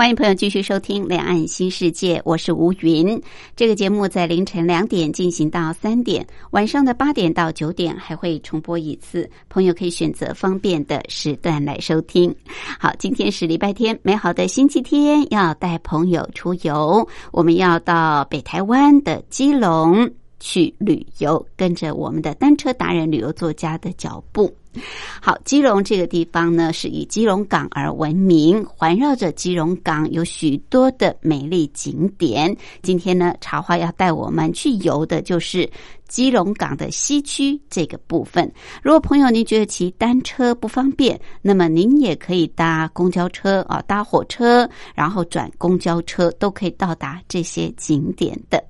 欢迎朋友继续收听《两岸新世界》，我是吴云。这个节目在凌晨两点进行到三点，晚上的八点到九点还会重播一次。朋友可以选择方便的时段来收听。好，今天是礼拜天，美好的星期天，要带朋友出游，我们要到北台湾的基隆去旅游，跟着我们的单车达人、旅游作家的脚步。好，基隆这个地方呢，是以基隆港而闻名，环绕着基隆港有许多的美丽景点。今天呢，茶花要带我们去游的就是基隆港的西区这个部分。如果朋友您觉得骑单车不方便，那么您也可以搭公交车啊，搭火车，然后转公交车，都可以到达这些景点的。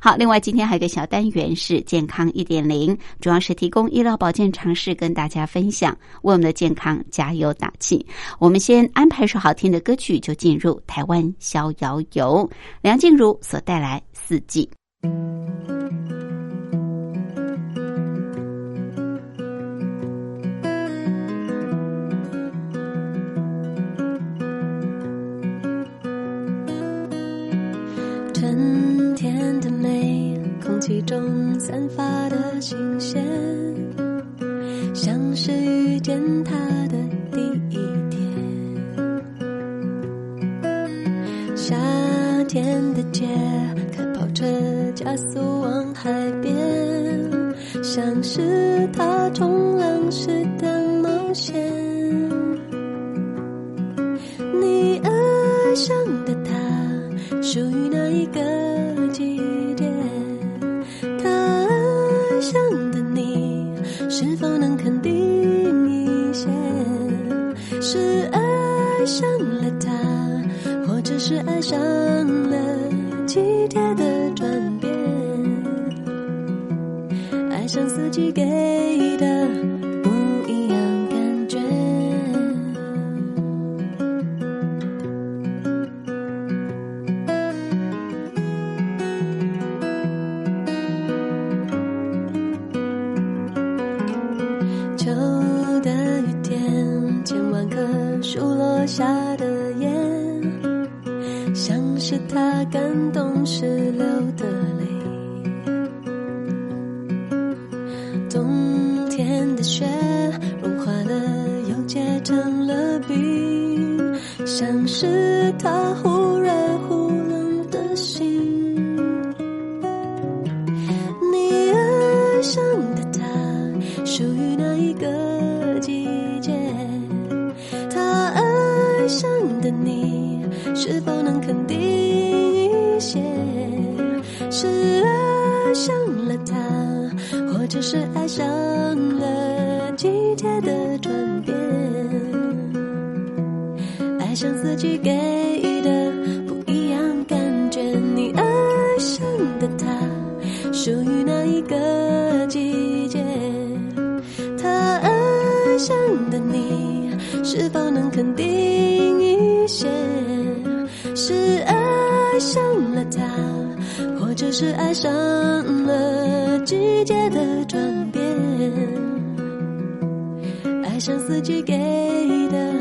好，另外今天还有一个小单元是健康一点零，主要是提供医疗保健常识跟大家分享，为我们的健康加油打气。我们先安排首好听的歌曲，就进入台湾逍遥游，梁静茹所带来四季。春的美，空气中散发的新鲜，像是遇见他的第一天。夏天的街，开跑车加速往海边，像是爱上四季给的不一样感觉，你爱上的他。属于哪一个季节？他爱上的你，是否能肯定一些？是爱上了他，或者是爱上了季节的转变？爱上四季给的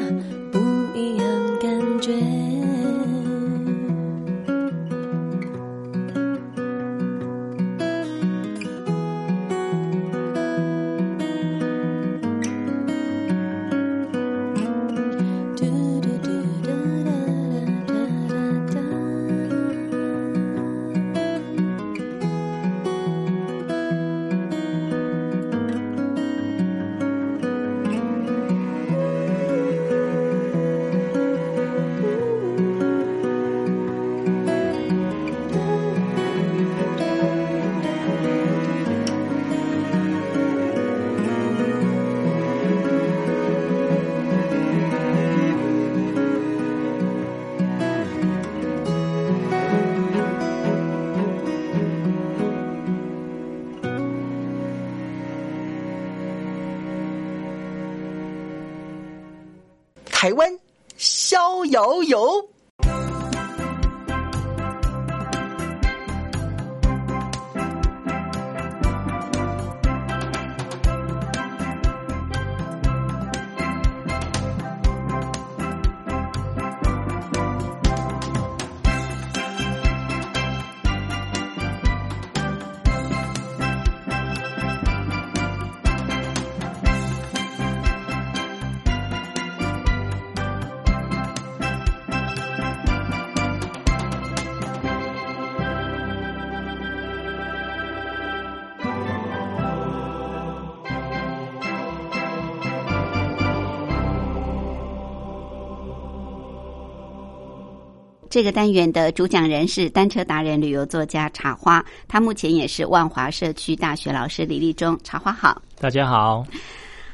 这个单元的主讲人是单车达人、旅游作家茶花，他目前也是万华社区大学老师李立忠。茶花好，大家好。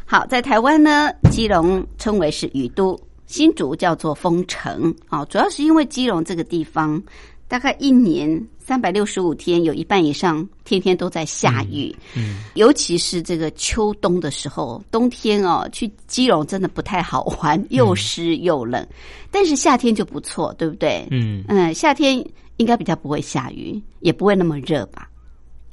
好，在台湾呢，基隆称为是雨都，新竹叫做风城。哦，主要是因为基隆这个地方，大概一年三百六十五天，有一半以上天天都在下雨。嗯，尤其是这个秋冬的时候，冬天哦，去基隆真的不太好玩，又湿又冷。但是夏天就不错，对不对？嗯，嗯，夏天应该比较不会下雨，也不会那么热吧？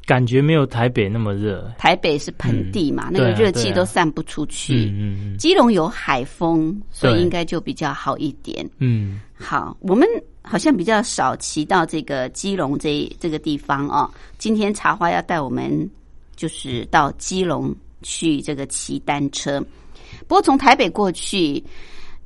感觉没有台北那么热。台北是盆地嘛，那个热气都散不出去。嗯嗯嗯基隆有海风，所以应该就比较好一点。嗯，好，我们好像比较少骑到这个基隆这这个地方哦。今天茶花要带我们就是到基隆去这个骑单车，不过从台北过去，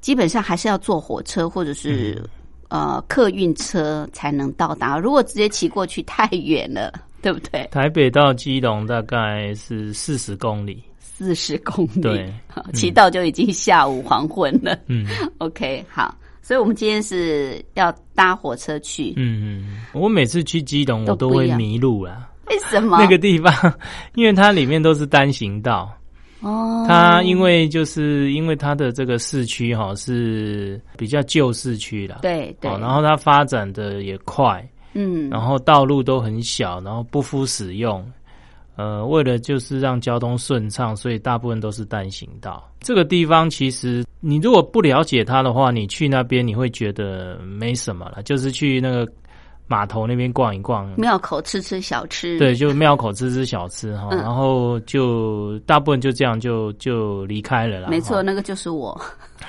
基本上还是要坐火车或者是、呃客运车才能到达。如果直接骑过去太远了，对不对？台北到基隆大概是四十公里。四十公里，对 骑到就已经下午黄昏了。嗯 OK，好，所以我们今天是要搭火车去。嗯嗯，我每次去基隆我都会迷路啦。为什么？那个地方，因为它里面都是单行道，哦，它因为就是因为它的这个市区哈是比较旧市区啦，对对，哦，然后它发展的也快，嗯，然后道路都很小，然后不敷使用。呃，为了就是让交通顺畅，所以大部分都是单行道。这个地方其实你如果不了解它的话，你去那边你会觉得没什么了，就是去那个码头那边逛一逛，庙口吃吃小吃，对，就庙口吃吃小吃哈，嗯 然后就大部分就这样就就离开了啦。没错，那个就是我。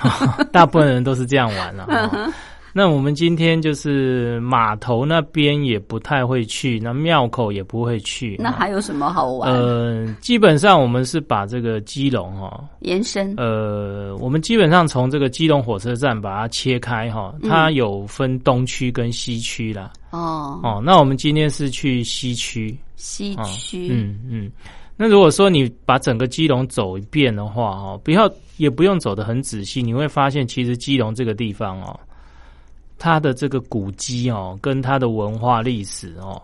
大部分人都是这样玩了。哈那我们今天就是码头那边也不太会去，那庙口也不会去。那还有什么好玩？呃，基本上我们是把这个基隆哈，延伸呃，我们基本上从这个基隆火车站把它切开哈，嗯它有分东区跟西区啦。哦，哦，那我们今天是去西区。哦西区，嗯嗯。那如果说你把整个基隆走一遍的话，哦，不要也不用走得很仔细，你会发现其实基隆这个地方哦，它的这个古迹哦，跟它的文化历史哦，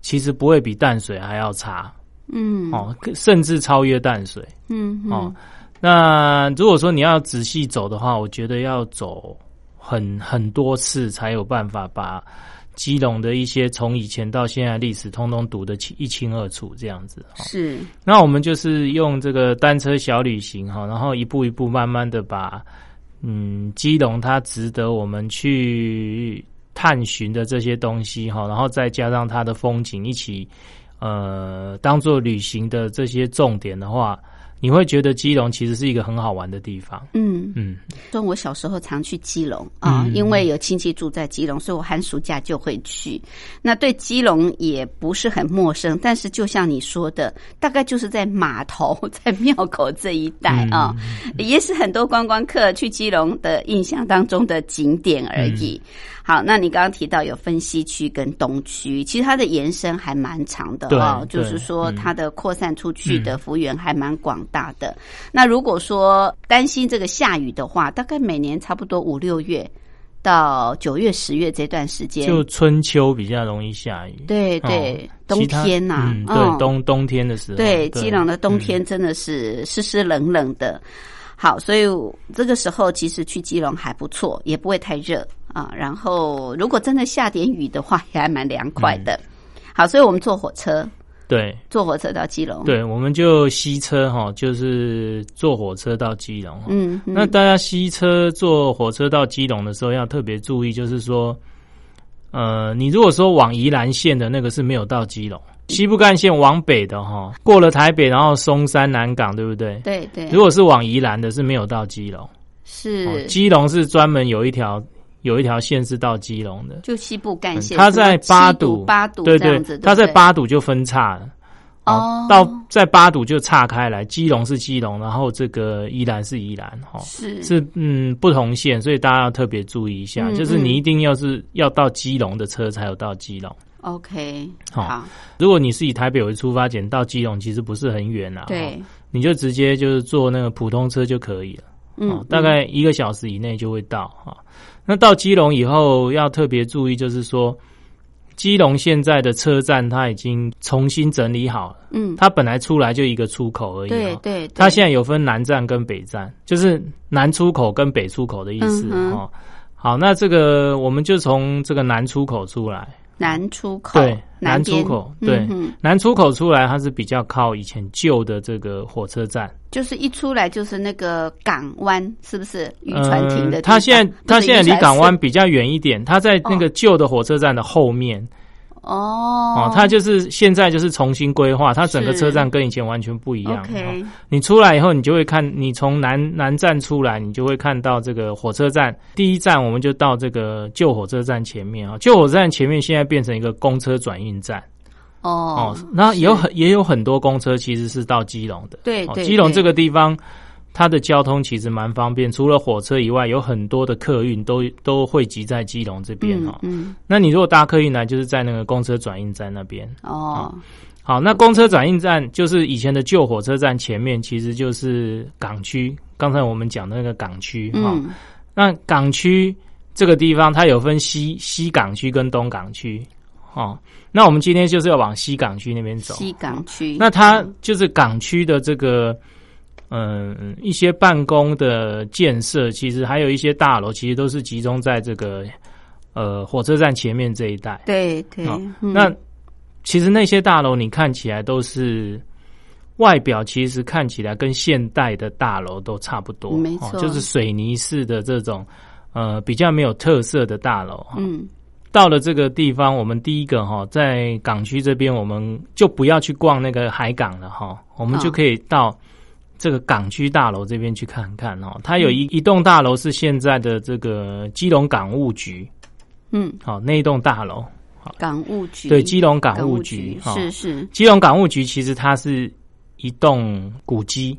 其实不会比淡水还要差嗯，哦，甚至超越淡水嗯嗯哦。那如果说你要仔细走的话，我觉得要走很很多次才有办法把基隆的一些从以前到现在历史通通读得清一清二楚这样子。哦是，那我们就是用这个单车小旅行哈，然后一步一步慢慢的把嗯基隆它值得我们去探寻的这些东西哈，然后再加上它的风景一起呃当做旅行的这些重点的话，你会觉得基隆其实是一个很好玩的地方。嗯，嗯说我小时候常去基隆啊，嗯因为有亲戚住在基隆，所以我寒暑假就会去。那对基隆也不是很陌生，但是就像你说的，大概就是在码头、在庙口这一带啊，也是很多观光客去基隆的印象当中的景点而已。好，那你刚刚提到有分西区跟东区，其实它的延伸还蛮长的哦，就是说嗯它的扩散出去的幅员还蛮广大的。那如果说担心这个下雨的话，大概每年差不多五六月到九月、十月这段时间，就春秋比较容易下雨。对对，冬天呐、嗯，嗯对冬冬天的时候，对，基隆的冬嗯天真的是湿湿冷冷的。好，所以这个时候其实去基隆还不错，也不会太热啊。然后如果真的下点雨的话，也还蛮凉快的。嗯好，所以我们坐火车对坐火车到基隆。，对，我们就西车哈，就是坐火车到基隆。嗯，嗯那大家西车坐火车到基隆的时候，要特别注意，就是说，呃，你如果说往宜兰县的那个是没有到基隆，西部干线往北的哈，过了台北，然后松山、南港，对不对？对对，如果是往宜兰的，是没有到基隆。哦是基隆是专门有一条有一条线是到基隆的，就西部干线，它在八堵，八堵对对这样子，，它在八堵就分叉了。哦到在八堵就岔开来，基隆是基隆，然后这个宜兰是宜兰，哈、是。是嗯不同线，所以大家要特别注意一下，嗯就是你一定要是要到基隆的车才有到基隆。OK 好好，如果你是以台北为出发点到基隆，其实不是很远啊，对。哦，你就直接就是坐那个普通车就可以了。嗯哦，大概一个小时以内就会到哈、那到基隆以后要特别注意，就是说基隆现在的车站它已经重新整理好了，嗯，它本来出来就一个出口而已、哦。对它现在有分南站跟北站，就是南出口跟北出口的意思哦。好，那这个我们就从这个南出口出来，南出口，对南出口对嗯。南出口出来，它是比较靠以前旧的这个火车站。就是一出来就是那个港湾，是不是？渔船停的它现在它现在离港湾比较远一点，它在那个旧的火车站的后面哦哦，它就是现在就是重新规划，它整个车站跟以前完全不一样。你出来以后，你就会看，你从南南站出来，你就会看到这个火车站。第一站我们就到这个旧火车站前面啊，旧火车站前面现在变成一个公车转运站哦哦，那有很也有很多公车其实是到基隆的。对基隆这个地方，它的交通其实蛮方便，除了火车以外，有很多的客运都都汇集在基隆这边哦。嗯嗯那你如果搭客运来，就是在那个公车转运站那边。哦好，那公车转运站就是以前的旧火车站前面，其实就是港区。刚才我们讲的那个港区哈、嗯那港区这个地方，它有分西西港区跟东港区。哦，那我们今天就是要往西港区那边走。西港区，那它就是港区的这个，嗯，一些办公的建设，其实还有一些大楼，其实都是集中在这个呃火车站前面这一带。对对哦，嗯。那其实那些大楼你看起来都是外表，其实看起来跟现代的大楼都差不多，没错。哦就是水泥式的这种呃比较没有特色的大楼。哈。嗯。到了这个地方，我们第一个哈，在港区这边，我们就不要去逛那个海港了哈，我们就可以到这个港区大楼这边去看看哦。它有一一栋大楼是现在的这个基隆港务局，嗯，好那一栋大楼，港务局。对，基隆港港务务局哈。是是。基隆港务局其实它是一栋古迹，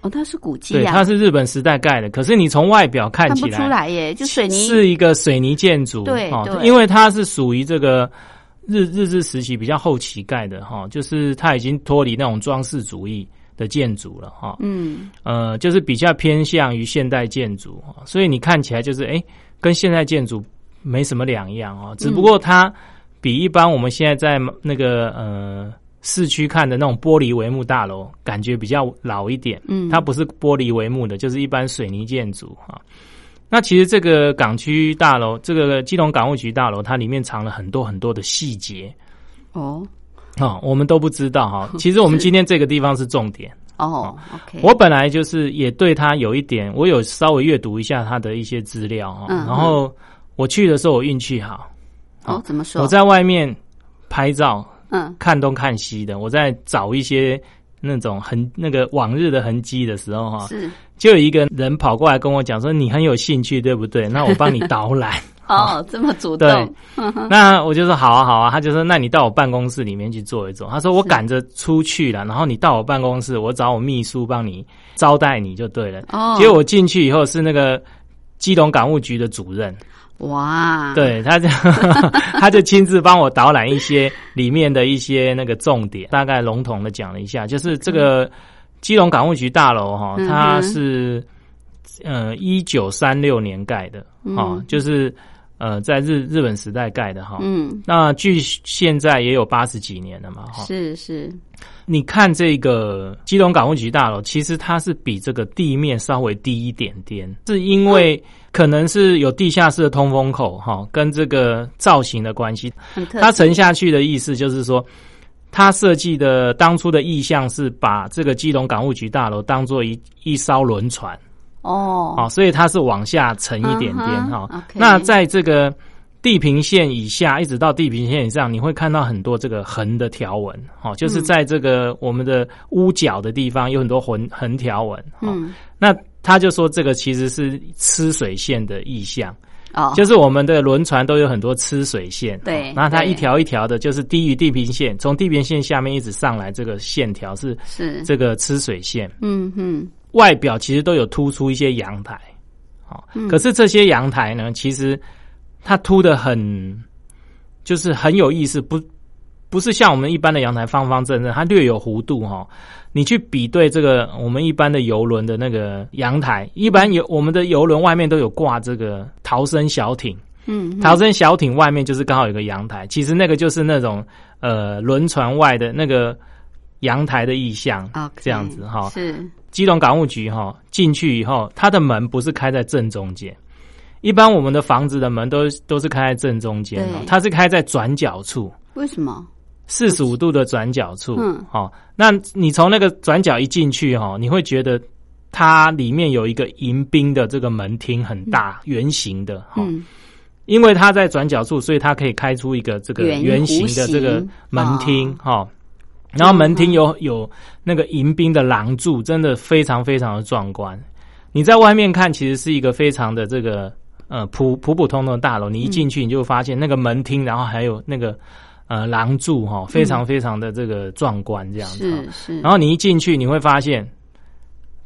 哦，它是古迹对，它是日本时代盖的，可是你从外表看起看不出来耶，就水泥。是一个水泥建筑，哦对。对因为它是属于这个日日治时期比较后期盖的哈、就是它已经脱离那种装饰主义的建筑了哈、嗯。呃，就是比较偏向于现代建筑，哈。所以你看起来就是哎，跟现代建筑没什么两样哦，只不过它比一般我们现在在那个呃市区看的那种玻璃帷幕大楼，感觉比较老一点。嗯，它不是玻璃帷幕的，就是一般水泥建筑哈。那其实这个港区大楼，这个基隆港务局大楼，它里面藏了很多很多的细节。哦啊、我们都不知道哈。其实我们今天这个地方是重点。哦，OK，我本来就是也对他有一点，我有稍微阅读一下他的一些资料哈。嗯然后我去的时候，我运气好，哦怎么说？我在外面拍照，嗯看东看西的，我在找一些那种痕那个往日的痕迹的时候哈，是就有一个人跑过来跟我讲说：“你很有兴趣，对不对？那我帮你导览。哦这么主对 动，”那我就说：“好啊，好啊。”他就说：“那你到我办公室里面去坐一坐。”他说：“我赶着出去了，然后你到我办公室，我找我秘书帮你招待你就对了。”哦，结果我进去以后是那个基隆港务局的主任，哇，，对，他就他就亲自帮我导览一些里面的一些那个重点，大概笼统的讲了一下，就是这个基隆港务局大楼哈，它是呃一九三六年盖的，哦嗯，就是呃在日日本时代盖的哈。嗯，那距现在也有八十几年了嘛，哈。是是，你看这个基隆港务局大楼，其实它是比这个地面稍微低一点点，是因为可能是有地下室的通风口哈，跟这个造型的关系。它沉下去的意思就是说，他设计的当初的意向是把这个基隆港务局大楼当做一一艘轮船，哦，哦，所以它是往下沉一点点哈。那在这个地平线以下，一直到地平线以上，你会看到很多这个横的条纹，哦，就是在这个我们的屋角的地方有很多横横条纹，哦。嗯，那他就说这个其实是吃水线的意象，哦，就是我们的轮船都有很多吃水线，对哦那它一条一条的，就是低于地平线，从地平线下面一直上来，这个线条是是，这个吃水线。嗯嗯，外表其实都有突出一些阳台，好、嗯。可是这些阳台呢，其实它凸的很，就是很有意思，不不是像我们一般的阳台方方正正，它略有弧度哈、你去比对这个我们一般的游轮的那个阳台，一般有我们的游轮外面都有挂这个逃生小艇，嗯，逃生小艇外面就是刚好有个阳台，其实那个就是那种呃轮船外的那个阳台的意象这样子哈。是，基隆港务局哈进去以后，它的门不是开在正中间，一般我们的房子的门都都是开在正中间哦，它是开在转角处，为什么？四十五度的转角处。嗯好、那你从那个转角一进去哈，你会觉得它里面有一个迎宾的这个门厅很大，圆形的哈。嗯，因为它在转角处，所以它可以开出一个这个圆圆形的这个门厅哦哈、然后门厅有有那个迎宾的廊柱，真的非常非常的壮观。你在外面看，其实是一个非常的这个呃普普普通通的大楼，你一进去你就发现那个门厅，然后还有那个呃廊柱哈、非常非常的这个壮观这样子。哈是是，然后你一进去，你会发现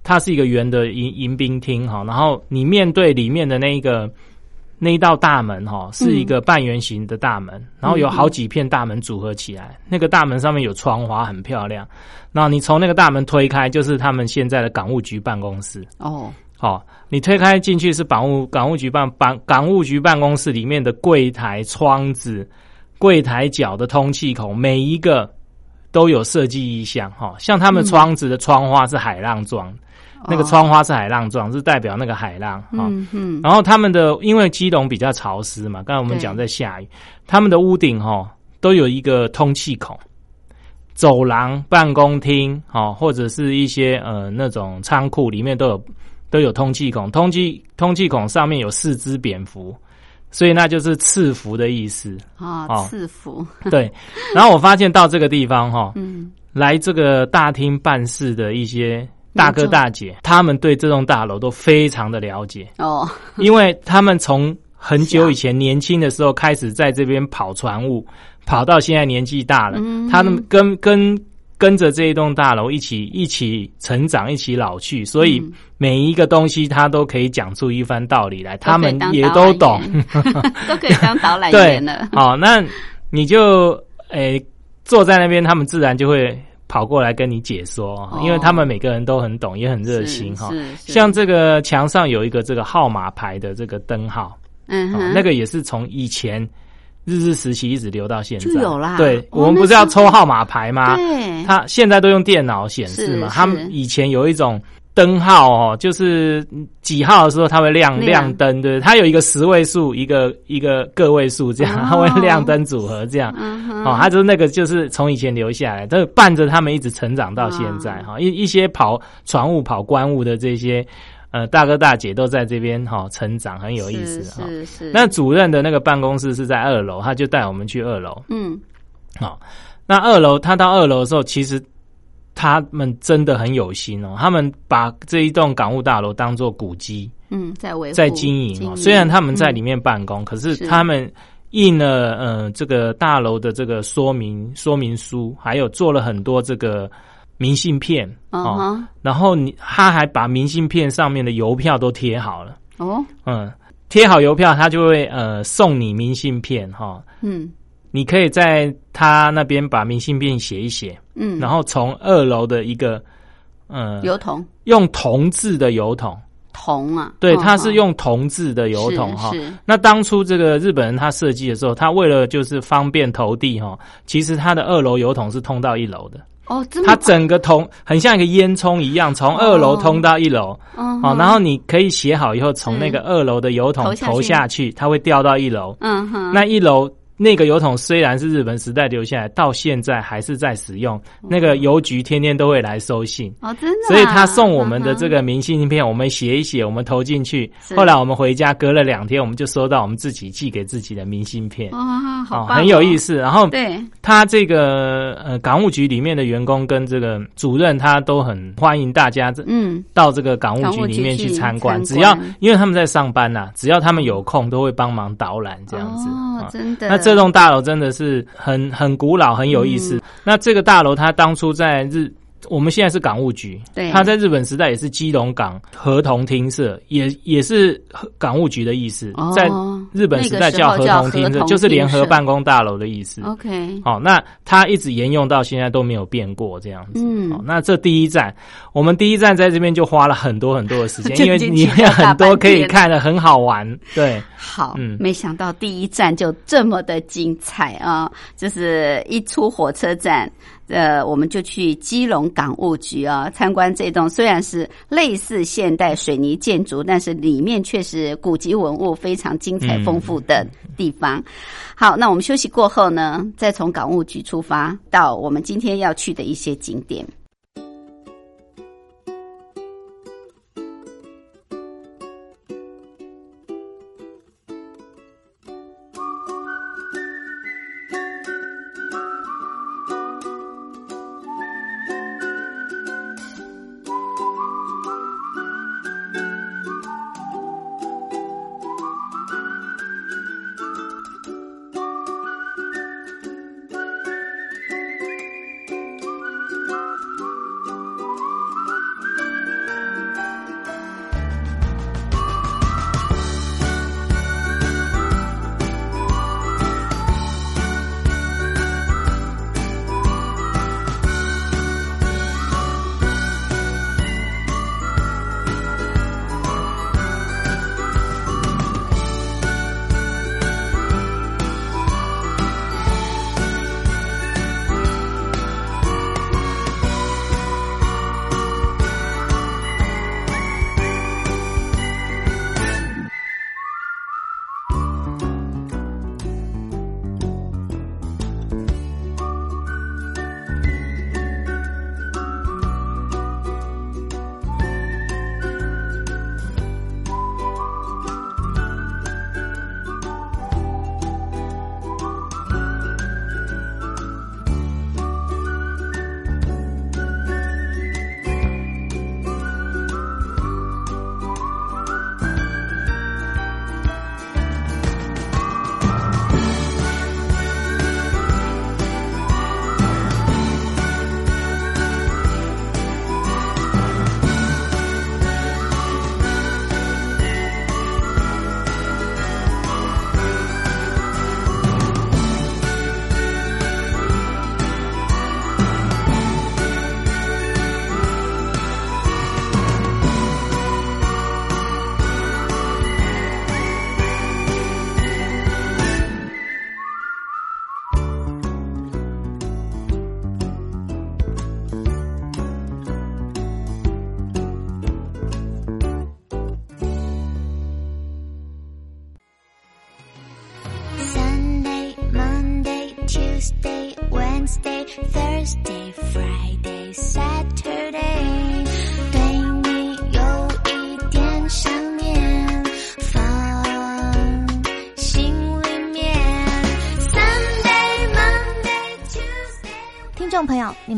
它是一个圆的迎迎宾厅哈，然后你面对里面的那一个那一道大门哈，是一个半圆形的大门，然后有好几片大门组合起来，那个大门上面有窗花，很漂亮。然后你从那个大门推开，就是他们现在的港务局办公室。哦，好、你推开进去是港务港务局办办港务局办公室里面的柜台、窗子、柜台角的通气孔，每一个都有设计意向哈、像他们窗子的窗花是海浪状，那个窗花是海浪状，是代表那个海浪哈、嗯嗯，然后他们的因为基隆比较潮湿嘛，刚才我们对讲在下雨，他们的屋顶哈、都有一个通气孔，走廊、办公厅哦，或者是一些呃那种仓库里面都有都有通气孔，通气通气孔上面有四只蝙蝠，所以那就是赐福的意思。啊，哦。赐福，对，然后我发现到这个地方哈、嗯，来这个大厅办事的一些大哥大姐，他们对这栋大楼都非常的了解。哦，因为他们从很久以前年轻的时候开始在这边跑船务，跑到现在年纪大了，嗯。他们跟跟跟着这一栋大楼一起一起成长，一起老去，所以嗯。每一个东西他都可以讲出一番道理来，他们也都懂。览 都可以当导览员了，，好，那你就诶、坐在那边，他们自然就会跑过来跟你解说，哦。因为他们每个人都很懂，也很热心哈。像这个墙上有一个这个号码牌的这个灯号，哦嗯哼，那个也是从以前日治时期一直留到现在，就有啦。对，哦我们不是要抽号码牌吗？对，他现在都用电脑显示嘛，他们以前有一种。灯号哦，就是几号的时候它会亮亮。亮灯，对，它有一个十位数，一个一个个位数这样，哦。它会亮灯组合这样。嗯，哦，它就是那个就是从以前留下来，都伴着他们一直成长到现在哈、一一些跑船务、跑官务的这些呃大哥大姐都在这边哈、成长，很有意思哈、是是是，那主任的那个办公室是在二楼，他就带我们去二楼。嗯。好、那二楼他到二楼的时候，其实他们真的很有心哦，他们把这一栋港务大楼当做古迹嗯，在维护在经营哦。虽然他们在里面办公，可是是。他们印了呃这个大楼的这个说明说明书，还有做了很多这个明信片嗯哦。哼，然后你他还把明信片上面的邮票都贴好了，哦，嗯，贴好邮票，他就会呃送你明信片哈、嗯。你可以在他那边把明信片写一写，嗯，然后从二楼的一个呃油桶。用铜制的油桶，铜啊，对，嗯它是嗯。用铜制的油桶哈。那当初这个日本人他设计的时候，他为了就是方便投递哈，其实他的二楼油桶是通到一楼的，哦，它整个通很像一个烟囱一样，从二楼通到一楼。哦，然后你可以写好以后，从那个二楼的油桶投下去。投下去，它会掉到一楼。嗯哼，那一楼那个油桶虽然是日本时代留下来，到现在还是在使用。那个邮局天天都会来收信，哦，真的啊、所以他送我们的这个个明信片，我们写一写，我们投进去。是后来我们回家，隔了两天，我们就收到我们自己寄给自己的明信片。哇，好哦，很有意。思。然后对，他这个呃港务局里面的员工跟这个主任，他都很欢迎大家这嗯，到这个港务局局里面去去参观。参只要因为他们在上班呐、只要他们有空，都会帮忙导览这样子。哦啊，真的。那这栋大楼真的是很很古老，很有意思。嗯那这个大楼它当初在日，我们现在是港务局，对它在日本时代也是基隆港合同厅社，也也是港务局的意思，哦在日本时代叫合同厅社，那个时候叫合同厅社就是联合办公大楼的意思。OK，好、那它一直沿用到现在都没有变过这样子。嗯好、那这第一站，我们第一站在这边就花了很多很多的时间，因为里进去了大面很多可以看的，很好玩。对，好，嗯没想到第一站就这么的精彩啊！就是一出火车站，呃，我们就去基隆港务局啊参观这栋虽然是类似现代水泥建筑，但是里面却是古籍文物非常精彩嗯丰富的地方。好，那我们休息过后呢，再从港务局出发到我们今天要去的一些景点。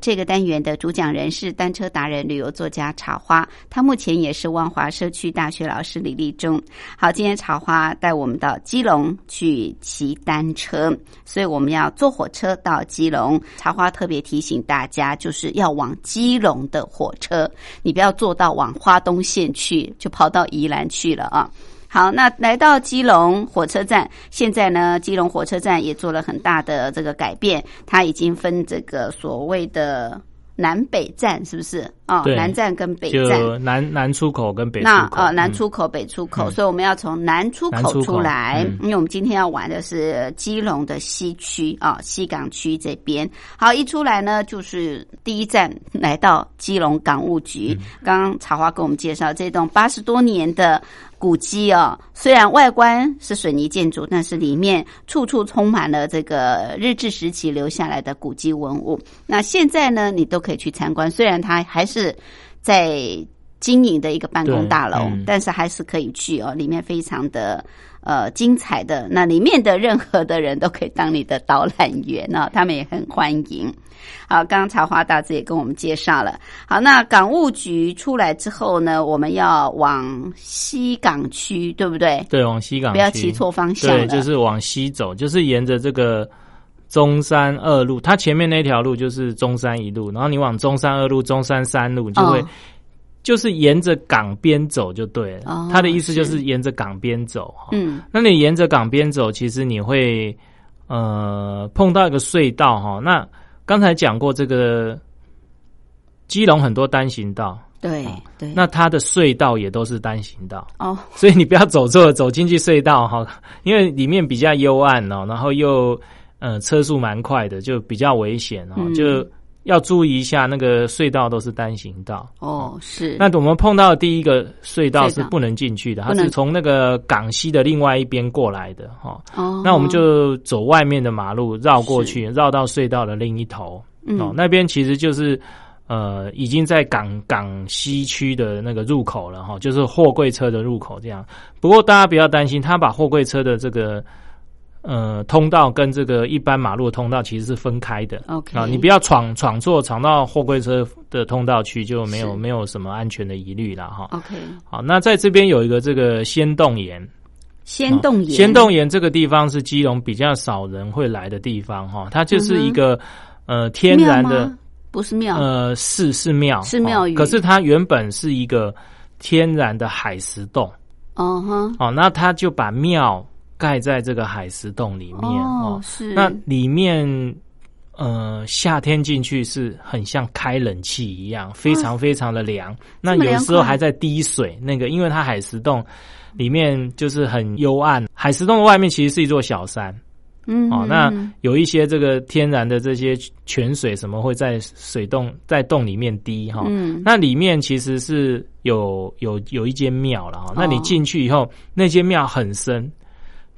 这个单元的主讲人是单车达人、旅游作家茶花，他目前也是万华社区大学老师李立忠。好，今天茶花带我们到基隆去骑单车，所以我们要坐火车到基隆。茶花特别提醒大家，就是要往基隆的火车，你不要坐到往花东县去，就跑到宜兰去了啊。好，那来到基隆火车站，现在呢，基隆火车站也做了很大的这个改变，它已经分这个所谓的南北站，是不是？哦，南站跟北站。就南南出口跟北出口。那呃，南嗯出口、北出口，嗯所以我们要从南出口出来，嗯因为我们今天要玩的是基隆的西区啊、西港区这边。好，一出来呢，就是第一站来到基隆港务局。嗯刚刚茶花给我们介绍这栋八十多年的古迹哦，虽然外观是水泥建筑，但是里面处处充满了这个日治时期留下来的古迹文物。那现在呢，你都可以去参观，虽然它还是在经营的一个办公大楼，嗯但是还是可以去哦，里面非常的。呃，精彩的那里面的任何的人都可以当你的导览员哦，他们也很欢迎。好，刚刚茶花大致也跟我们介绍了。好，那港务局出来之后呢，我们要往西港区，对不对？对，往西港不要区骑错方向对，就是往西走，就是沿着这个中山二路，它前面那条路就是中山一路，然后你往中山二路、中山三路就会。哦就是沿着港边走就对了，哦他的意思就是是沿着港边走哈。嗯那你沿着港边走，其实你会呃碰到一个隧道哈。那刚才讲过这个基隆很多单行道，对对。那它的隧道也都是单行道，哦。所以你不要走错了，走进去隧道哈，因为里面比较幽暗哦，然后又呃车速蛮快的，就比较危险哦，嗯。就要注意一下那个隧道都是单行道。哦是那我们碰到的第一个隧道是不能进去的，它是从那个港西的另外一边过来的哈。哦，那我们就走外面的马路绕过去，绕到隧道的另一头。嗯哦，那边其实就是呃，已经在港港西区的那个入口了哈，就是货柜车的入口这样。不过大家不要担心，他把货柜车的这个呃通道跟这个一般马路的通道其实是分开的。OK 啊，你不要闯闯错，闯到货柜车的通道去，就没有没有什么安全的疑虑了哈。OK 好，那在这边有一个这个仙洞岩，仙洞岩，仙洞岩这个地方是基隆比较少人会来的地方哈，它就是一个、呃天然的不是庙，呃是是庙是庙宇。哦可是它原本是一个天然的海石洞。哦哈，哦，那它就把庙盖在这个海石洞里面哦，哦是那里面。呃，夏天进去是很像开冷气一样，非常非常的凉。那有时候还在滴水，那个因为它海石洞里面就是很幽暗，海石洞的外面其实是一座小山。嗯哦，那嗯有一些这个天然的这些泉水什么会在水洞在洞里面滴哈、嗯那里面其实是有有有一间庙了哈。那你哦进去以后，那间庙很深，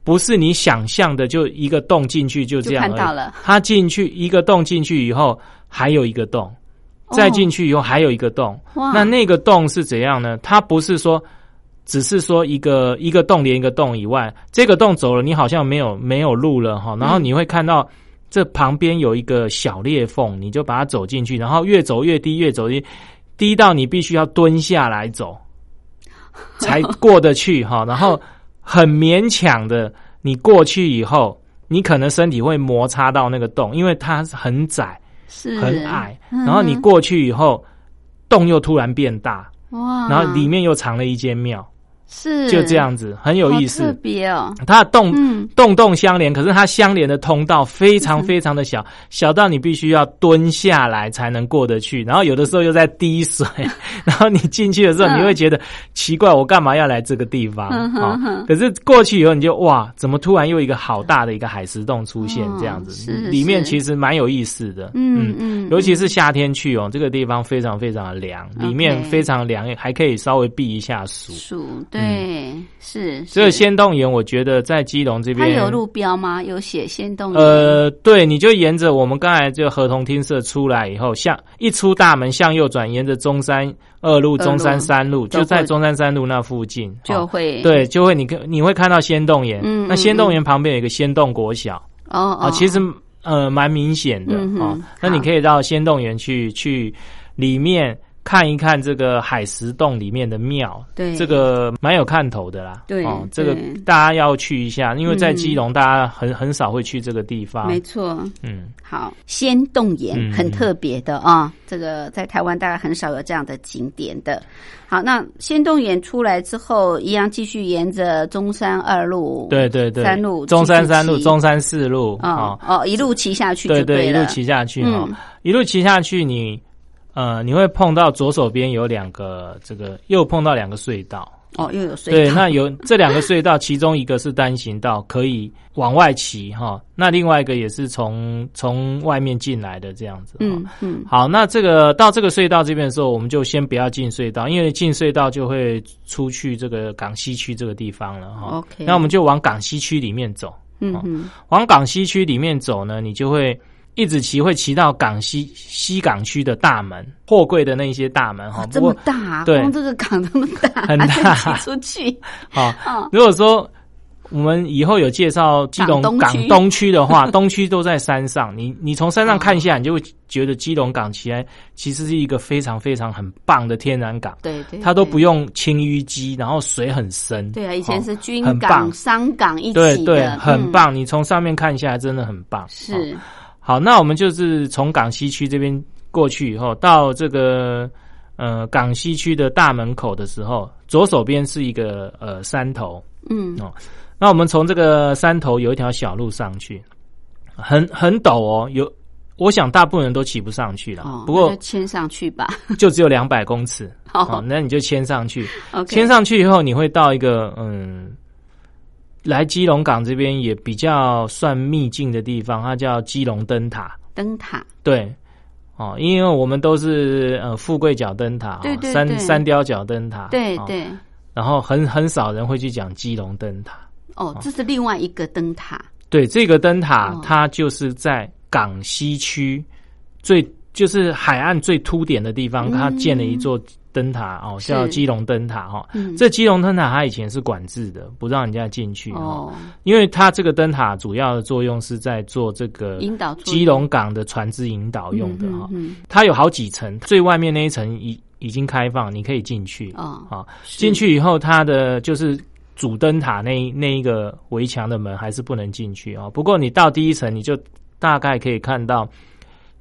不是你想象的就一个洞进去就这样了它进去一个洞进去以后，还有一个洞，再进去以后还有一个洞。哦那那个洞是怎样呢？它不是说。只是说一个一个洞连一个洞以外，这个洞走了，你好像没有没有路了哈。然后你会看到这旁边有一个小裂缝，你就把它走进去，然后越走越低，越走越低到你必须要蹲下来走才过得去哈。然后很勉强的，你过去以后，你可能身体会摩擦到那个洞，因为它很窄是。很矮，嗯。然后你过去以后，洞又突然变大，哇，然后里面又藏了一间庙，是就这样子，很有意思特思。别哦，它的洞嗯洞洞相连，可是它相连的通道非常非常的小，小到你必须要蹲下来才能过得去。然后有的时候又在滴水，然后你进去的时候，嗯你会觉得奇怪，我干嘛要来这个地方？可是过去以后，你就哇，怎么突然又一个好大的一个海石洞出现哦这样子是？里面其实蛮有意思的，嗯嗯，尤其是夏天去哦，这个地方非常非常的凉，里面非常凉，还可以稍微避一下暑。暑对是这个是仙洞岩，我觉得在基隆这边它有路标吗？有写仙洞岩呃，对，你就沿着我们刚才这个合同厅舍出来以后，向一出大门向右转，沿着中山二路、中山三路，就在中山三路那附近，哦就会对，就会你看你会看到仙洞岩。嗯嗯那仙洞岩旁边有一个仙洞国小哦哦，其实呃蛮明显的嗯哦。那你可以到仙洞岩去去里面。看一看这个海石洞里面的庙，对。这个蛮有看头的啦。对哦，这个大家要去一下，因为在嗯基隆，大家很很少会去这个地方。没错。嗯，好，仙洞岩嗯。很特别的啊、这个在台湾大概很少有这样的景点的。好，那仙洞岩出来之后，一样继续沿着中山二路，对对对，三路中山三路、中山四路哦哦，哦，一路骑下去就对对，一，路骑下去哦。嗯，一路骑下去，你呃，你会碰到左手边有两个这个，又碰到两个隧道。哦，又有隧道。对，那有这两个隧道，其中一个是单行道，可以往外骑哈。那另外一个也是从从外面进来的这样子。嗯嗯，好，那这个到这个隧道这边的时候，我们就先不要进隧道，因为进隧道就会出去这个港西区这个地方了哈。OK 那我们就往港西区里面走。嗯嗯，往港西区里面走呢，你就会一直骑，会骑到港西西港区的大门，货柜的那些大门哈。哦这么大，啊对光这个港这么大，很大骑出去。好嗯，如果说我们以后有介绍基隆港东区的话，东区都在山上，你你从山上 看一下，你就会觉得基隆港起来其实是一个非常非常很棒的天然港，对对，它都不用。清淤机，然后水很深。对啊，以前哦是军港、商港一起的，对对，很嗯。棒。你从上面看下来，真的很棒。哦是，好，那我们就是从港西区这边过去以后，到这个呃港西区的大门口的时候，左手边是一个呃山头。嗯哦那我们从这个山头有一条小路上去，很很陡哦，有我想大部分人都骑不上去了。哦，不过牵上去吧。就只有两百公尺好 哦，那你就牵上去。牵上去以后，你会到一个嗯，来基隆港这边也比较算秘境的地方，它叫基隆灯塔。灯塔，对，哦，因为我们都是呃富贵角灯塔，哦对对对三三雕角灯塔，哦，对。对，然后很很少人会去讲基隆灯塔。哦，这是另外一个灯塔。对，这个灯塔哦。它就是在港西区最就是海岸最凸点的地方，嗯它建了一座灯塔哦，叫基隆灯塔哈。嗯，这基隆灯塔它以前是管制的，不让人家进去哦，哦，因为它这个灯塔主要的作用是在做这个引导基隆港的船只引导用的哈。嗯嗯它有好几层，最外面那一层已已经开放，你可以进去啊。哦，好，是进去以后，它的就是主灯塔那那一个围墙的门还是不能进去啊、不过你到第一层，你就大概可以看到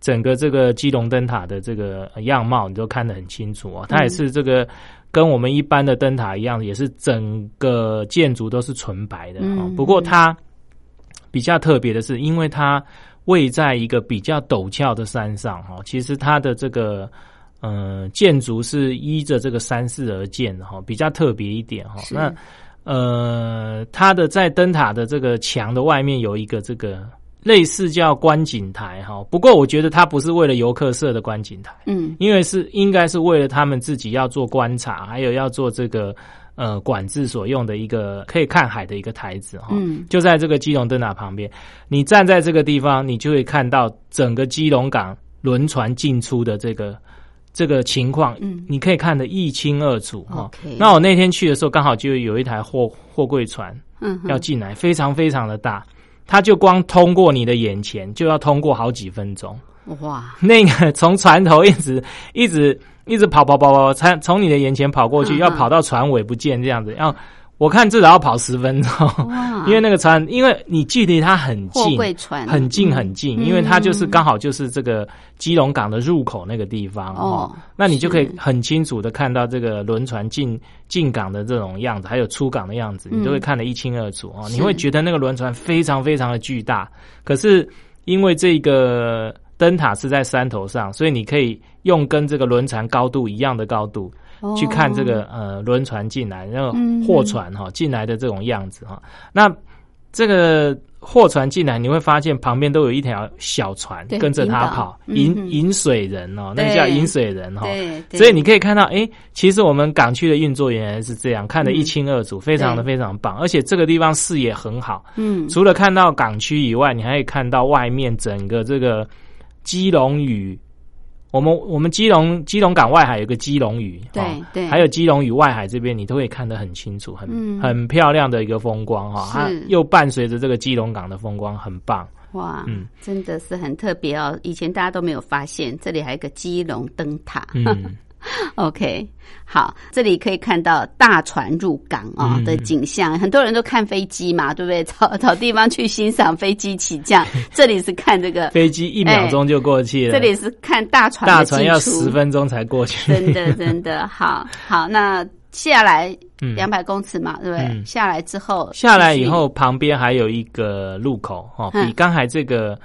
整个这个基隆灯塔的这个样貌，你都看得很清楚哦。它也是这个跟我们一般的灯塔一样，也是整个建筑都是纯白的。不过它比较特别的是，因为它位在一个比较陡峭的山上哈，其实它的这个。呃，建筑是依着这个山势而建的哈，比较特别一点哈。那呃，它的在灯塔的这个墙的外面有一个这个类似叫观景台哈，不过我觉得它不是为了游客设的观景台，嗯。因为是应该是为了他们自己要做观察，还有要做这个呃管制所用的一个可以看海的一个台子哈。嗯。就在这个基隆灯塔旁边，你站在这个地方，你就会看到整个基隆港轮船进出的这个这个情况，嗯。你可以看得一清二楚哈。那我那天去的时候，刚好就有一台货货柜船嗯，要进来，非常非常的大，它就光通过你的眼前，就要通过好几分钟。哇，那个从船头一直一直一直跑跑跑跑，从从你的眼前跑过去，要跑到船尾不见这样子，要我看至少要跑十分钟，因为那个船，因为你距离它很近，船。很近很近，嗯。因为它就是刚好就是这个基隆港的入口那个地方哦哦，那你就可以很清楚的看到这个轮船进进港的这种样子，还有出港的样子，嗯。你都会看得一清二楚哦。是。你会觉得那个轮船非常非常的巨大，可是因为这个灯塔是在山头上，所以你可以用跟这个轮船高度一样的高度去看这个呃轮船进来，然后货船哈进来的这种样子哈。那这个货船进来，你会发现旁边都有一条小船跟着它跑，引引水人哦，那叫引水人哈。所以你可以看到，哎，其实我们港区的运作原来是这样，看得一清二楚，非常的非常棒，而且这个地方视野很好，嗯。除了看到港区以外，你还可以看到外面整个这个基隆屿。我们我们基隆基隆港外海有个基隆屿，对哦对。还有基隆屿外海这边，你都会看得很清楚，很、嗯。很漂亮的一个风光哈，又伴随着这个基隆港的风光，很棒。哇，嗯。真的是很特别哦，以前大家都没有发现，这里还有个基隆灯塔。嗯，OK，好，这里可以看到大船入港啊、嗯。的景象，很多人都看飞机嘛，对不对？找找地方去欣赏飞机起降，这里是看这个，飞机一秒钟就过去了，这里是看大船大船要十分钟才过去。真的真的好好，那下来嗯。两百公尺嘛，对不对？嗯。下来之后，下来以后，旁边还有一个路口哦，嗯。比刚才这个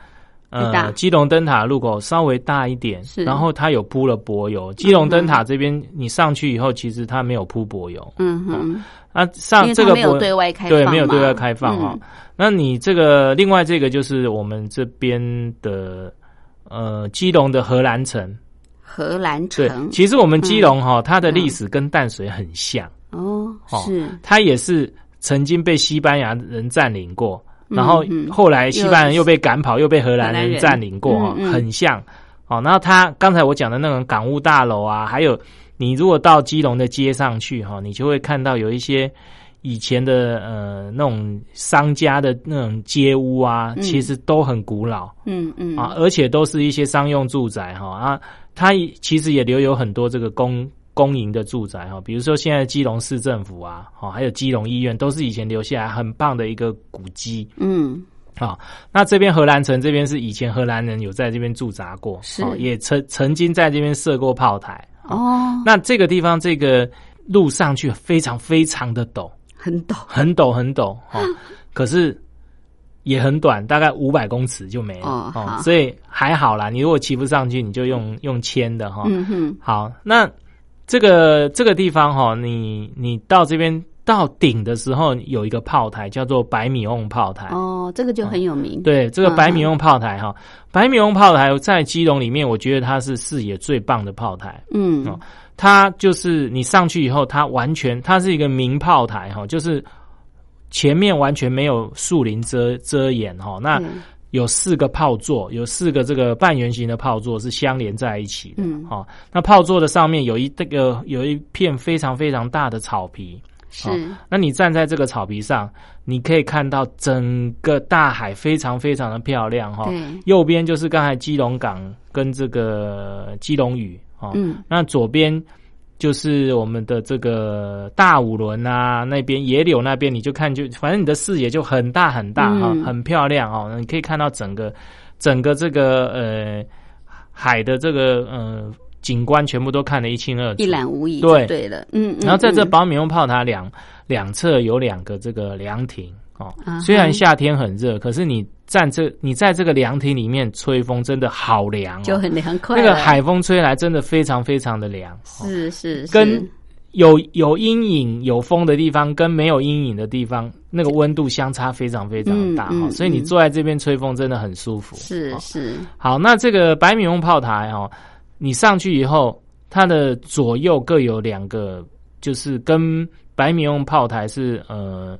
呃，基隆灯塔路口稍微大一点是，然后它有铺了柏油。基隆灯塔这边你上去以后，其实它没有铺柏油。嗯哼，啊，上这个没有对外开放对，没有对外开放哈、嗯。那你这个另外这个就是我们这边的呃基隆的荷兰城，荷兰对城，其实我们基隆哈、它的历史跟淡水很像，哦，哦是。它也是曾经被西班牙人占领过，嗯然后嗯后来西班牙人又被赶跑，又被荷兰人人。占领过哈、很像。哦，然后他刚才我讲的那种港务大楼啊，还有你如果到基隆的街上去哈、你就会看到有一些以前的呃那种商家的那种街屋啊，嗯。其实都很古老。嗯嗯。啊，而且都是一些商用住宅哈啊，它其实也留有很多这个公公营的住宅哈，比如说现在基隆市政府啊，哦还有基隆医院，都是以前留下来很棒的一个古迹。嗯啊、那这边荷兰城这边是以前荷兰人有在这边驻扎过，是哦也曾曾经在这边设过炮台。哦，那这个地方这个路上去非常非常的陡，很陡，很陡很陡哦，可是也很短，大概五百公尺就没了哦好所以还好啦。你如果骑不上去，你就用用牵的哈。嗯哼，好，那这个这个地方哈，你你到这边到顶的时候，有一个炮台叫做百米瓮炮台。哦，这个就很有名，，对，这个百米嗯瓮炮台哈，百米瓮炮台在基隆里面，我觉得它是视野最棒的炮台。嗯哦它就是你上去以后，它完全它是一个明炮台哈，就是前面完全没有树林遮遮掩哈。那对有四个炮座，有四个这个半圆形的炮座是相连在一起的。嗯哦，那炮座的上面有一这个有一片非常非常大的草皮。是那你站在这个草皮上，你可以看到整个大海非常非常的漂亮哈。对，右边就是刚才基隆港跟这个基隆屿哦，嗯那左边就是我们的这个大五轮啊，那边野柳那边，你就看就反正你的视野就很大很大哈、嗯很漂亮哦，你可以看到整个整个这个呃海的这个呃景观全部都看得一清二楚，一览无遗，对。对的，嗯，嗯然后在这嗯。保米用炮塔两两侧有两个这个凉亭哦啊，虽然夏天很热，可是你站这你在这个凉亭里面吹风，真的好凉、哦，就很凉快那，个海风吹来真的非常非常的凉。哦是是跟有有阴影有风的地方跟没有阴影的地方，那个温度相差非常非常的大哈、嗯嗯所以你嗯坐在这边吹风真的很舒服。哦。是是，好，那这个百米翁炮台哦、你上去以后，它的左右各有两个，就是跟百米翁炮台是呃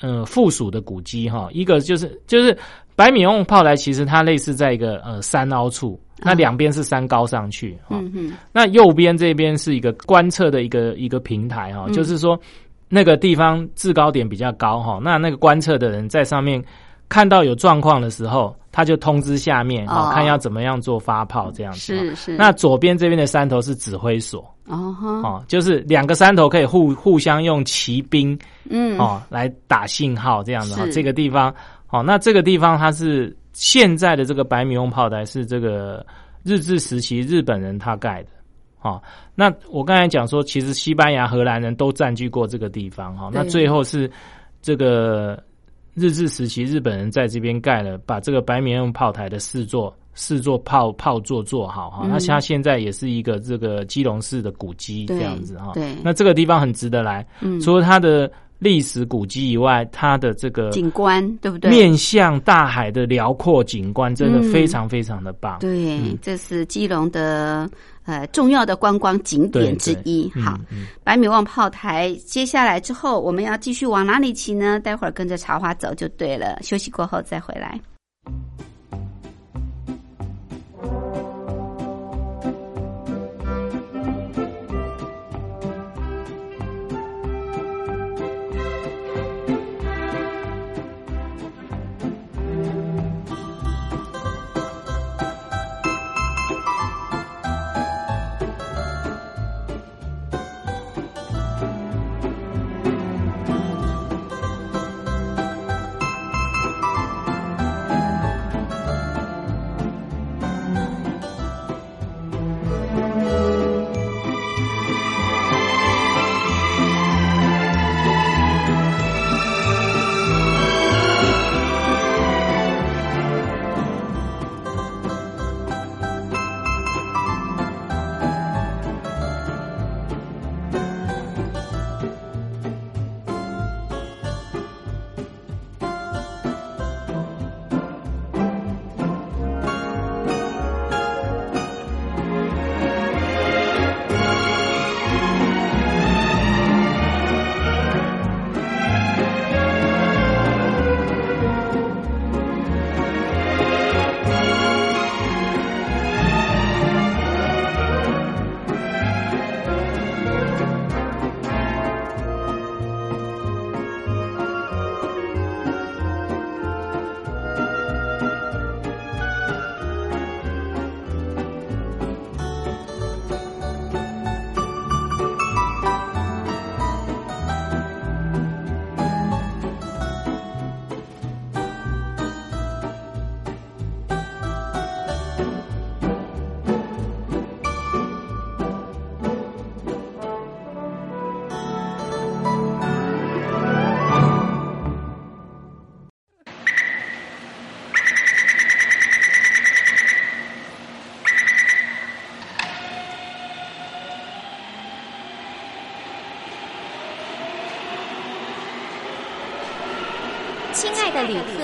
呃附属的古迹哈、一个就是就是百米用炮台，其实它类似在一个呃山凹处，那两边是山高上去哈、嗯，那右边这边是一个观测的一个一个平台哈、嗯。就是说那个地方制高点比较高哈、那那个观测的人在上面看到有状况的时候，他就通知下面哈、哦。看要怎么样做发炮这样子。是是，那左边这边的山头是指挥所哦哈，哦，就是两个山头可以互互相用骑兵嗯哦来打信号这样子哈、这个地方哦，那这个地方它是现在的这个白米用炮台是这个日治时期日本人他盖的。哦，那我刚才讲说，其实西班牙、荷兰人都占据过这个地方哈、哦。那最后是这个日治时期日本人在这边盖了，把这个白米用炮台的四座四座炮炮座做好哈。嗯那它现在也是一个这个基隆市的古迹这样子哈。对那这个地方很值得来，嗯除了它的历史古迹以外，它的这个景观对不对？面向大海的辽阔景观，真的嗯非常非常的棒。对，嗯这是基隆的呃重要的观光景点之一。对好，百米望炮台，接下来之后我们要继续往哪里骑呢？待会儿跟着茶花走就对了。休息过后再回来。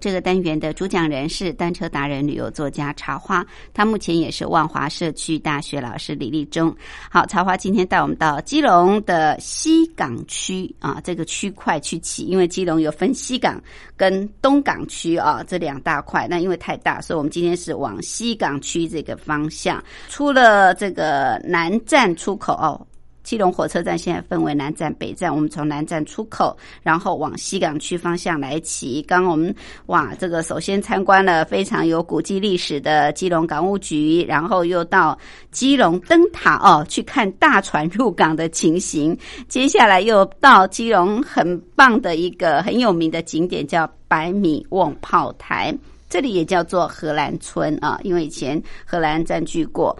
这个单元的主讲人是单车达人、旅游作家茶花，他目前也是万华社区大学老师李立忠。好，茶花今天带我们到基隆的西港区啊，这个区块去骑，因为基隆有分西港跟东港区啊这两大块。那因为太大，所以我们今天是往西港区这个方向，出了这个南站出口哦。基隆火车站现在分为南站、北站，我们从南站出口，然后往西港区方向来骑。刚刚我们哇，这个首先参观了非常有古迹历史的基隆港务局，然后又到基隆灯塔哦，去看大船入港的情形。接下来又到基隆很棒的一个很有名的景点，叫百米瓮炮台，这里也叫做荷兰村啊，因为以前荷兰占据过。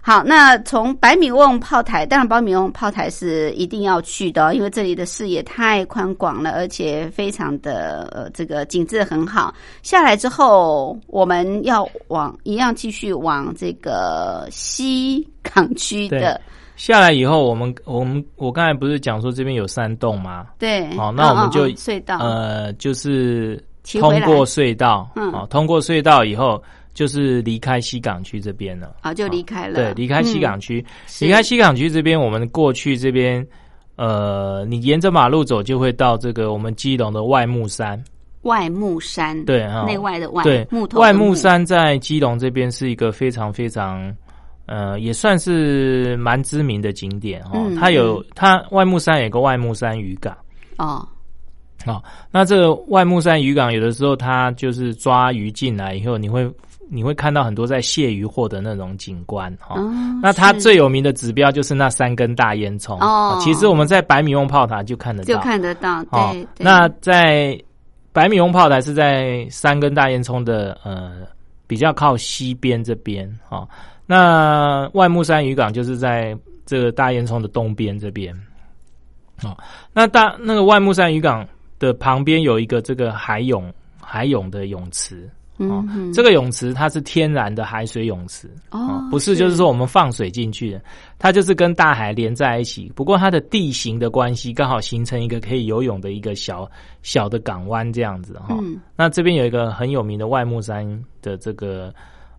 好，那从百米瓮炮台，当然百米瓮炮台是一定要去的，因为这里的视野太宽广了，而且非常的呃这个景致很好。下来之后，我们要往一样继续往这个西港区的。下来以后，我们我们我刚才不是讲说这边有山洞吗？对，好，那我们就隧道，呃，就是通过隧道，嗯，通过隧道以后。就是离开西港区这边了啊，就离开了。对，离开西港区，离开西港区这边，我们过去这边，呃，你沿着马路走，就会到这个我们基隆的外木山。外木山，对啊，内外的外，对，木头。外木山在基隆这边是一个非常非常，呃，也算是蛮知名的景点哦。它有它外木山有个外木山渔港哦。好，那这个外木山渔港有的时候它就是抓鱼进来以后，你会。你会看到很多在卸鱼货的那种景观哈，那它最有名的指标就是那三根大烟囱哦。其实我们在百米瓮炮台就看得到，就看得到。对，那在百米瓮炮台是在三根大烟囱的呃比较靠西边这边哈。那万木山渔港就是在这个大烟囱的东边这边。哦，那大那个万木山渔港的旁边有一个这个海泳海泳的泳池。哦，这个泳池它是天然的海水泳池哦，不是就是说我们放水进去的，它就是跟大海连在一起。不过它的地形的关系，刚好形成一个可以游泳的一个小小的港湾这样子哈。那这边有一个很有名的外木山的这个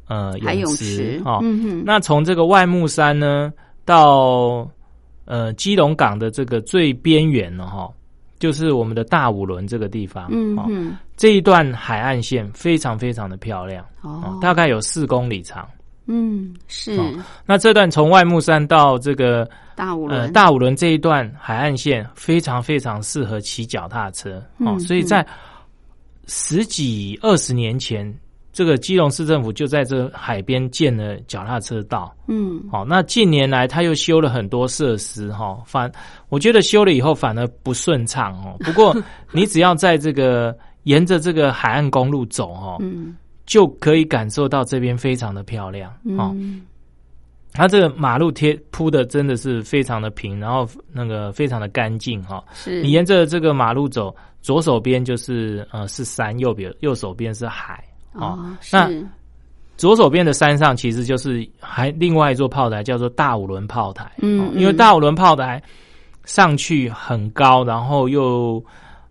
呃泳池哦。那从这个外木山呢到呃基隆港的这个最边缘了哈。就是我们的大五轮这个地方，嗯嗯，这一段海岸线非常非常的漂亮，哦，大概有四公里长，嗯，是。那这段从外木山到这个大五轮，大五轮这一段海岸线非常非常适合骑脚踏车，哦，所以在十几二十年前。这个基隆市政府就在这海边建了脚踏车道，嗯，好，那近年来他又修了很多设施，哈，反我觉得修了以后反而不顺畅哦。不过 你只要在这个沿着这个海岸公路走，哈，嗯，就可以感受到这边非常的漂亮，哦，它这个马路贴铺的真的是非常的平，然后那个非常的干净，哈，是。你沿着这个马路走，左手边就是呃是山，右边右手边是海。哦，那左手边的山上其实就是还另外一座炮台，叫做大五轮炮台。嗯，因为大五轮炮台上去很高，然后又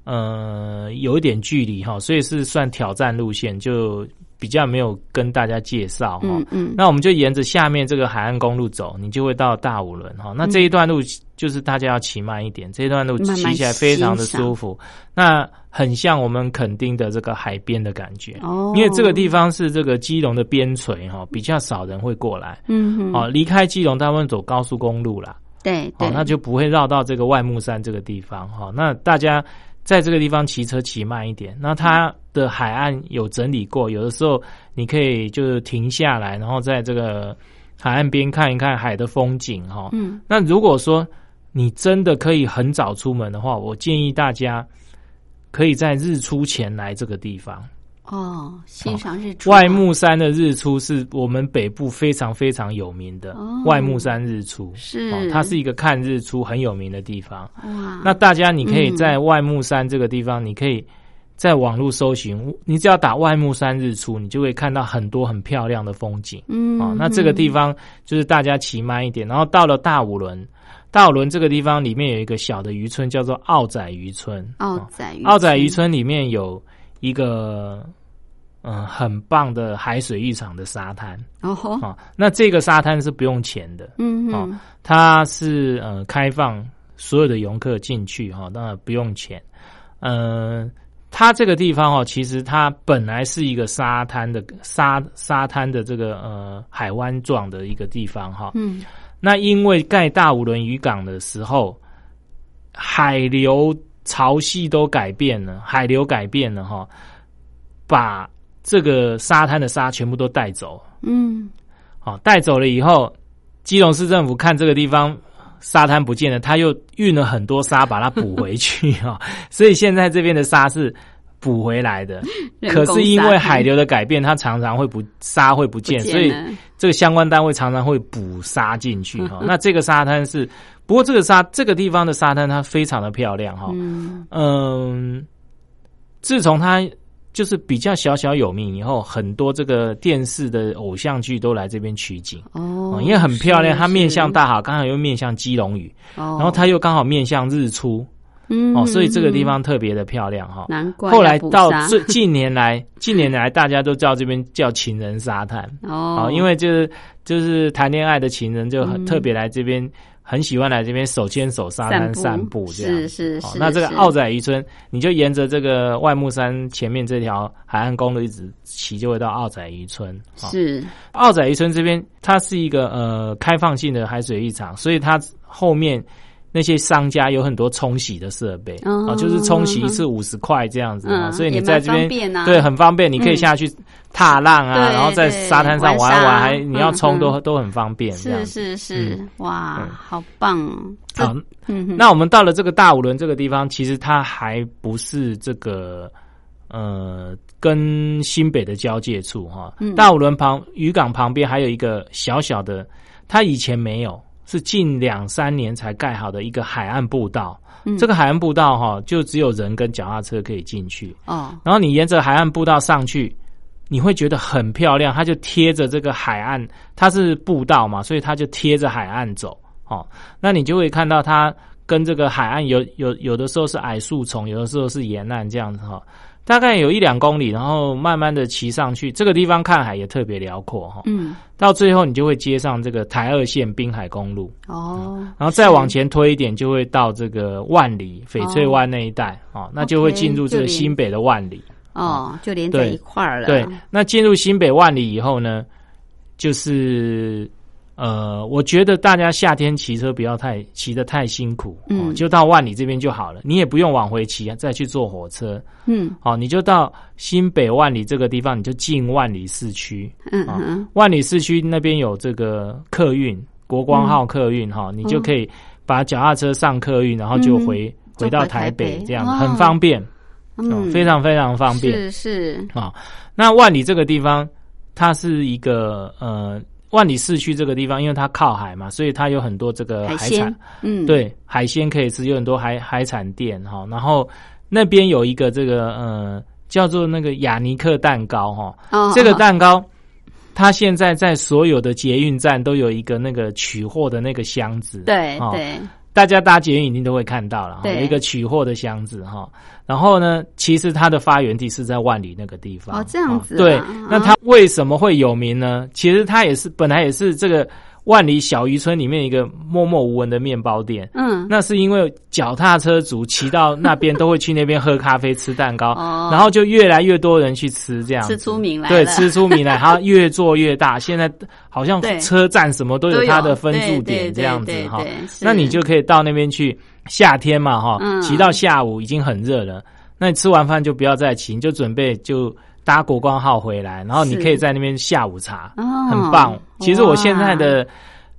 呃有一点距离哈，所以是算挑战路线，就比较没有跟大家介绍哈。嗯嗯，那我们就沿着下面这个海岸公路走，你就会到大五轮哈。那这一段路就是大家要骑慢一点，这一段路骑起来非常的舒服。那很像我们垦丁的这个海边的感觉，哦，因为这个地方是这个基隆的边陲哈，比较少人会过来，嗯，哦，离开基隆大部分走高速公路啦，对，哦，那就不会绕到这个外木山这个地方哈。那大家在这个地方骑车骑慢一点，那它的海岸有整理过，有的时候你可以就是停下来，然后在这个海岸边看一看海的风景哈。嗯，那如果说你真的可以很早出门的话，我建议大家。可以在日出前来这个地方。哦，欣赏日出啊、外木山的日出是我们北部非常非常有名的、哦外木山日出，是哦它是一个看日出很有名的地方。哇，那大家你可以嗯在外木山这个地方，你可以在网络搜寻，你只要打外木山日出，你就会看到很多很漂亮的风景。嗯哦，那这个地方就是大家骑慢一点，然后到了大五轮，大五轮这个地方里面有一个小的渔村，叫做澳仔渔村。哦奥仔渔澳仔渔村里面有一个嗯、很棒的海水浴场的沙滩哦吼，啊、那这个沙滩是不用钱的，哦嗯嗯它是呃开放所有的游客进去哈，当然不用钱。呃，它这个地方哦，其实它本来是一个沙滩的沙沙滩的这个呃海湾状的一个地方哈。嗯那因为盖大五轮渔港的时候，海流潮汐都改变了，海流改变了哈，把这个沙滩的沙全部都带走。嗯好，带走了以后，基隆市政府看这个地方沙滩不见了，他又运了很多沙把它补回去哈、所以现在这边的沙是补回来的。可是因为海流的改变，它常常会不沙会不不见，所以这个相关单位常常会补沙进去哈、那这个沙滩是，不过这个沙这个地方的沙滩它非常的漂亮哈、嗯。嗯，自从它就是比较小小有名以后，很多这个电视的偶像剧都来这边取景。哦哦，因为很漂亮，它面向大海，刚好又面向基隆屿，哦。然后它又刚好面向日出，嗯哦，所以这个地嗯方特别的漂亮哈。难怪后来到最近年来，近年来大家都叫这边叫情人沙滩哦。哦，因为就是就是谈恋爱的情人就很嗯。特别来这边，很喜欢来这边手牵手沙滩散步。这样。是是是，哦那这个是。澳仔渔村，你就沿着这个外木山前面这条海岸公路一直骑，就会到澳仔渔村。哦。是。澳仔渔村这边，它是一个呃开放性的海水浴场，所以它后面那些商家有很多冲洗的设备啊、哦就是冲洗一次五十块这样子啊、嗯所以你在这边啊。对很方便，你可以嗯下去踏浪啊，对然后在沙滩上玩一玩，还你要冲都、都很方便。是是是。嗯，哇嗯，好棒哦！好，那我们到了这个大五轮这个地方，其实它还不是这个呃跟新北的交界处哈。嗯。大五轮旁渔港旁边还有一个小小的，它以前没有，是近两三年才盖好的一个海岸步道。嗯这个海岸步道哈，就只有人跟脚踏车可以进去。哦，然后你沿着海岸步道上去，你会觉得很漂亮。它就贴着这个海岸，它是步道嘛，所以它就贴着海岸走。哦，那你就会看到它跟这个海岸有有有的时候是矮树丛，有的时候是沿岸这样子哈、大概有一两公里，然后慢慢的骑上去，这个地方看海也特别辽阔哈、嗯，到最后你就会接上这个台二线滨海公路，哦，然后再往前推一点，就会到这个万里翡翠湾那一带哦那就会进入这个新北的万里。哦，就连在一块儿了。对，那进入新北万里以后呢，就是呃，我觉得大家夏天骑车不要太骑得太辛苦，哦嗯就到万里这边就好了，你也不用往回骑，再去坐火车，嗯。哦，你就到新北万里这个地方，你就进万里市区，啊嗯嗯。万里市区那边有这个客运国光号客运哈、你就可以把脚踏车上客运，然后就回、就回到台台北北这样，哦很方便，哦嗯，非常非常方便。是是，啊、那万里这个地方，它是一个呃，万里市区这个地方，因为它靠海嘛，所以它有很多这个海产，，嗯，，对，海鲜可以吃，有很多海海产店哈、然后那边有一个这个呃，叫做那个雅尼克蛋糕哈、哦，这个蛋糕。它现在在所有的捷运站都有一个那个取货的那个箱子，哦对对，大家搭捷运一定都会看到了一个取货的箱子哈。然后呢，其实它的发源地是在万里那个地方。哦这样子啊对哦，那它为什么会有名呢？其实它也是本来也是这个万里小渔村里面一个默默无闻的面包店。嗯，那是因为脚踏车族骑到那边都会去那边喝咖啡、吃蛋糕，哦然后就越来越多人去吃这样子。吃出名来对，了吃出名来，它越做越大。现在好像对车站什么都都有它的分驻点这样子哈那你就可以到那边去，夏天嘛哈嗯，骑到下午已经很热了。那你吃完饭就不要再骑，你就准备就搭国光号回来，然后你可以在那边下午茶，哦很棒。其实我现在的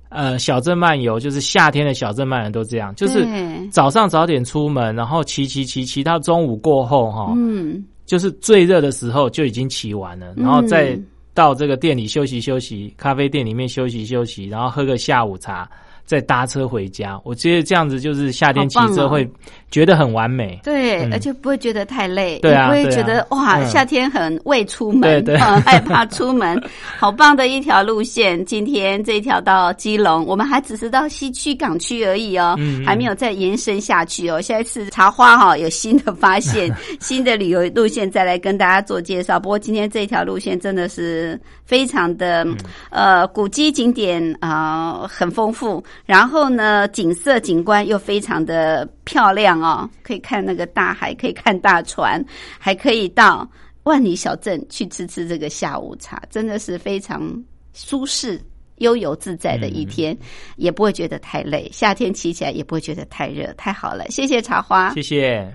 呃小镇漫游，就是夏天的小镇漫游都这样，就是早上早点出门，然后骑骑骑骑到中午过后哈，嗯，就是最热的时候就已经骑完了，然后再到这个店里休息休息，咖啡店里面休息休息，然后喝个下午茶，再搭车回家。我觉得这样子就是夏天骑车会觉得很完美。对，嗯而且不会觉得太累，对啊也不会觉得哇，嗯夏天很畏出门，对对很 害怕出门。好棒的一条路线，今天这一条到基隆，我们还只是到西区港区而已哦，还没有再延伸下去哦。下一次茶花哈、有新的发现，新的旅游路线再来跟大家做介绍。不过今天这条路线真的是非常的、嗯呃古迹景点啊、呃很丰富，然后呢景色景观又非常的漂亮哦，可以看那个大海，可以看大船，还可以到万里小镇去吃吃这个下午茶，真的是非常舒适。悠游自在的一天，也不会觉得太累。夏天骑起来也不会觉得太热，太好了。谢谢茶花，谢谢。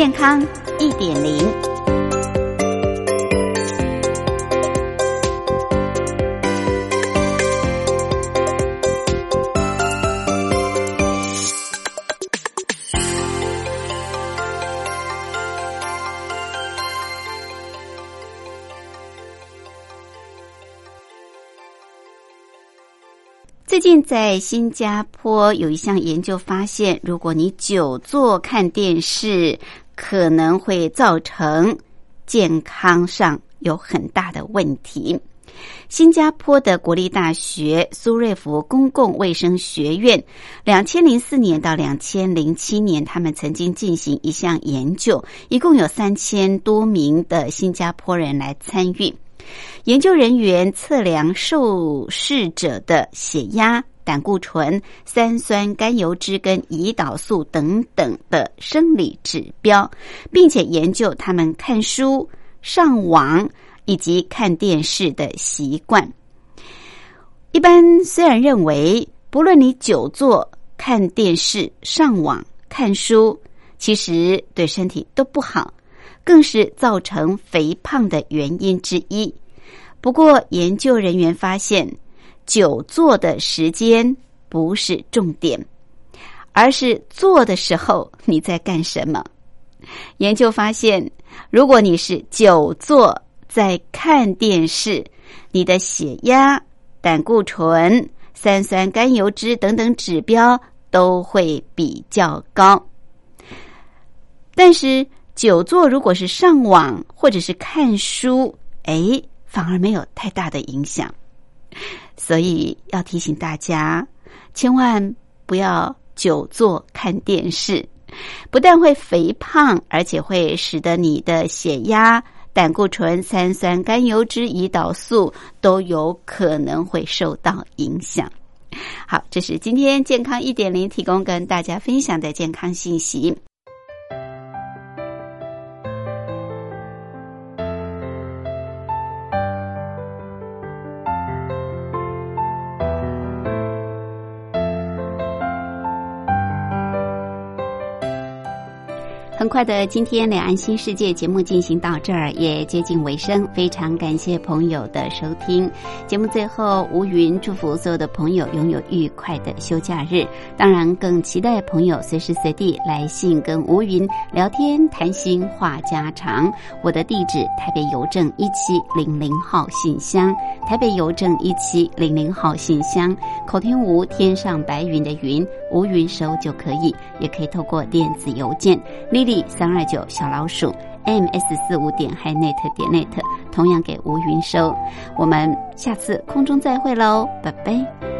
健康一点零。最近在新加坡有一项研究发现如果你久坐看电视可能会造成健康上有很大的问题。新加坡的国立大学苏瑞福公共卫生学院，两千零四年到两千零七年，他们曾经进行一项研究，一共有三千多名的新加坡人来参与。研究人员测量受试者的血压、胆固醇、三酸甘油脂跟胰岛素等等的生理指标，并且研究他们看书、上网以及看电视的习惯。一般虽然认为，不论你久坐、看电视、上网、看书，其实对身体都不好，更是造成肥胖的原因之一。不过，研究人员发现，久坐的时间不是重点，而是坐的时候你在干什么。研究发现，如果你是久坐在看电视，你的血压、胆固醇、三酸甘油脂等等指标都会比较高。但是，久坐如果是上网或者是看书，哎。反而没有太大的影响，所以要提醒大家，千万不要久坐看电视，不但会肥胖，而且会使得你的血压、胆固醇、三酸甘油脂、胰岛素都有可能会受到影响。好，这是今天健康一点零提供跟大家分享的健康信息。很快的，今天两岸新世界节目进行到这儿也接近尾声，非常感谢朋友的收听。节目最后，吴云祝福所有的朋友拥有愉快的休假日，当然更期待朋友随时随地来信跟吴云聊天谈心话家常。我的地址：台北邮政一七零零号信箱，台北邮政一七零零号信箱。口天吴天上白云的云，吴云收就可以，也可以透过电子邮件。三二九小老鼠 ms 四五点 hinet 点 net，同样给吴云收。我们下次空中再会喽，拜拜。